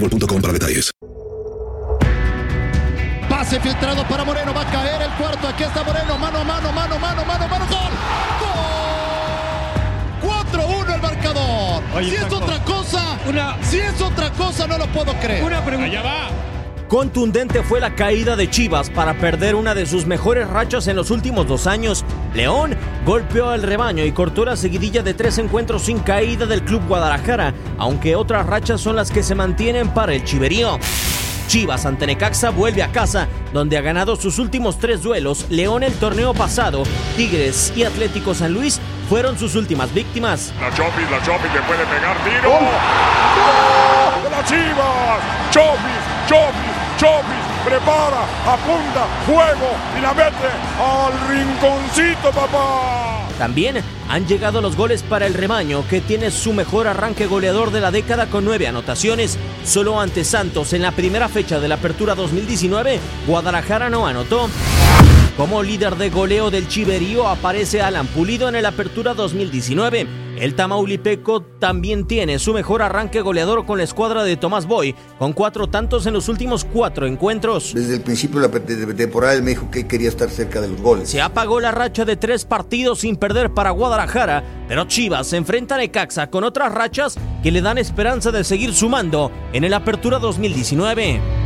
boostmobile.com para detalles. Pase filtrado para Moreno, va a caer el cuarto, aquí está Moreno, mano a mano, mano, mano, mano, mano, gol. ¡Gol! 4-1 el marcador. Oye, si es otra cosa, una- si es otra cosa, no lo puedo creer. Una pregunta. Allá va. Contundente fue la caída de Chivas para perder una de sus mejores rachas en los últimos dos años. León golpeó al rebaño y cortó la seguidilla de tres encuentros sin caída del Club Guadalajara, aunque otras rachas son las que se mantienen para el Chiverío. Chivas ante Necaxa vuelve a casa, donde ha ganado sus últimos tres duelos. León el torneo pasado, Tigres y Atlético San Luis fueron sus últimas víctimas. La Chopis, la Chopis le puede pegar tiro. ¡Gol! ¡De las Chivas! Chopis, Chopis. Prepara, apunta, juego y la mete al rinconcito, papá. También han llegado los goles para el rebaño, que tiene su mejor arranque goleador de la década con nueve anotaciones. Solo ante Santos en la primera fecha de la Apertura 2019, Guadalajara no anotó. Como líder de goleo del Chiverío aparece Alan Pulido en el Apertura 2019. El Tamaulipeco también tiene su mejor arranque goleador con la escuadra de Tomás Boy, con cuatro tantos en los últimos cuatro encuentros. Desde el principio de la temporada él me dijo que quería estar cerca de los goles. Se apagó la racha de tres partidos sin perder para Guadalajara, pero Chivas se enfrenta a Necaxa con otras rachas que le dan esperanza de seguir sumando en el Apertura 2019.